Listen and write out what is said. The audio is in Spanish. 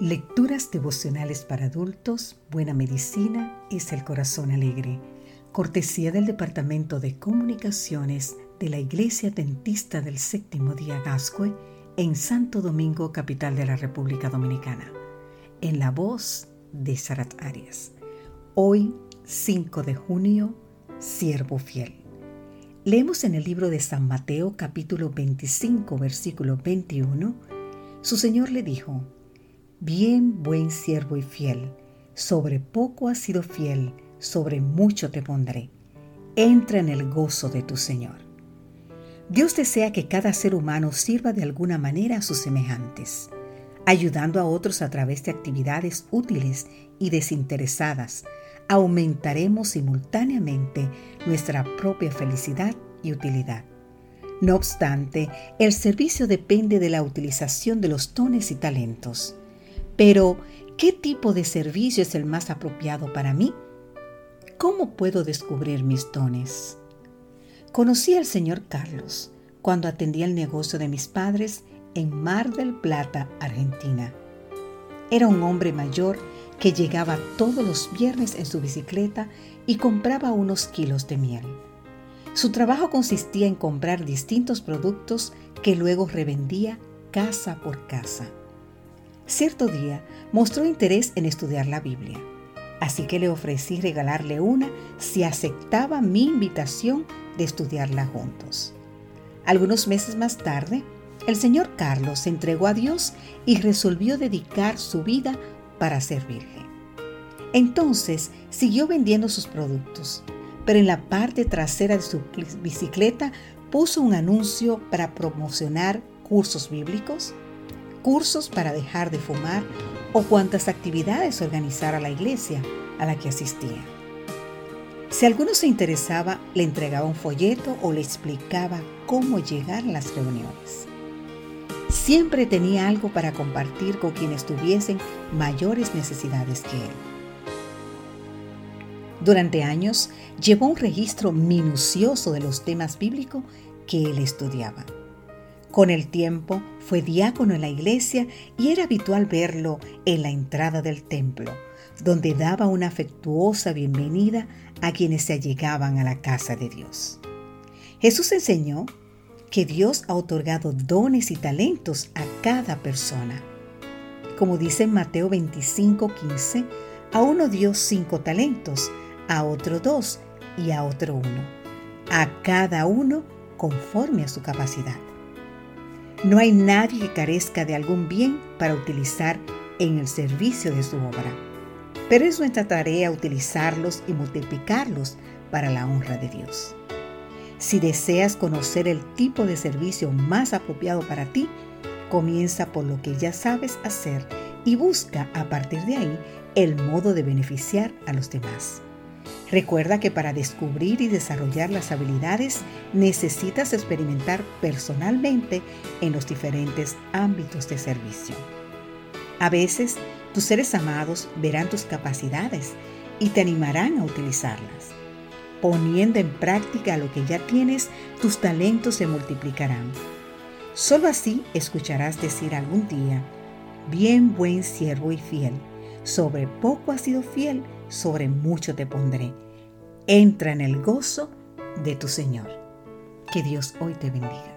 Lecturas devocionales para adultos, Buena Medicina es el Corazón Alegre. Cortesía del Departamento de Comunicaciones de la Iglesia Dentista del Séptimo Día Gascue en Santo Domingo, capital de la República Dominicana. En la voz de Sarat Arias. Hoy, 5 de junio, Siervo Fiel. Leemos en el libro de San Mateo capítulo 25 versículo 21. Su Señor le dijo, Bien, buen siervo y fiel, sobre poco has sido fiel, sobre mucho te pondré. Entra en el gozo de tu Señor. Dios desea que cada ser humano sirva de alguna manera a sus semejantes, ayudando a otros a través de actividades útiles y desinteresadas. Aumentaremos simultáneamente nuestra propia felicidad y utilidad. No obstante, el servicio depende de la utilización de los dones y talentos. Pero, ¿qué tipo de servicio es el más apropiado para mí? ¿Cómo puedo descubrir mis dones? Conocí al señor Carlos cuando atendía el negocio de mis padres en Mar del Plata, Argentina. Era un hombre mayor que llegaba todos los viernes en su bicicleta y compraba unos kilos de miel. Su trabajo consistía en comprar distintos productos que luego revendía casa por casa. Cierto día mostró interés en estudiar la Biblia, así que le ofrecí regalarle una si aceptaba mi invitación de estudiarla juntos. Algunos meses más tarde, el señor Carlos se entregó a Dios y resolvió dedicar su vida para servirle. Entonces siguió vendiendo sus productos, pero en la parte trasera de su bicicleta puso un anuncio para promocionar cursos bíblicos, cursos para dejar de fumar o cuantas actividades organizara la iglesia a la que asistía. Si alguno se interesaba, le entregaba un folleto o le explicaba cómo llegar a las reuniones. Siempre tenía algo para compartir con quienes tuviesen mayores necesidades que él. Durante años llevó un registro minucioso de los temas bíblicos que él estudiaba. Con el tiempo fue diácono en la iglesia y era habitual verlo en la entrada del templo, donde daba una afectuosa bienvenida a quienes se allegaban a la casa de Dios. Jesús enseñó que Dios ha otorgado dones y talentos a cada persona. Como dice en Mateo 25:15, a uno dio cinco talentos, a otro dos y a otro uno, a cada uno conforme a su capacidad. No hay nadie que carezca de algún bien para utilizar en el servicio de su obra, pero es nuestra tarea utilizarlos y multiplicarlos para la honra de Dios. Si deseas conocer el tipo de servicio más apropiado para ti, comienza por lo que ya sabes hacer y busca a partir de ahí el modo de beneficiar a los demás. Recuerda que para descubrir y desarrollar las habilidades necesitas experimentar personalmente en los diferentes ámbitos de servicio. A veces, tus seres amados verán tus capacidades y te animarán a utilizarlas. Poniendo en práctica lo que ya tienes, tus talentos se multiplicarán. Solo así escucharás decir algún día, bien buen siervo y fiel, sobre poco has sido fiel, sobre mucho te pondré Entra en el gozo de tu Señor. Que Dios hoy te bendiga.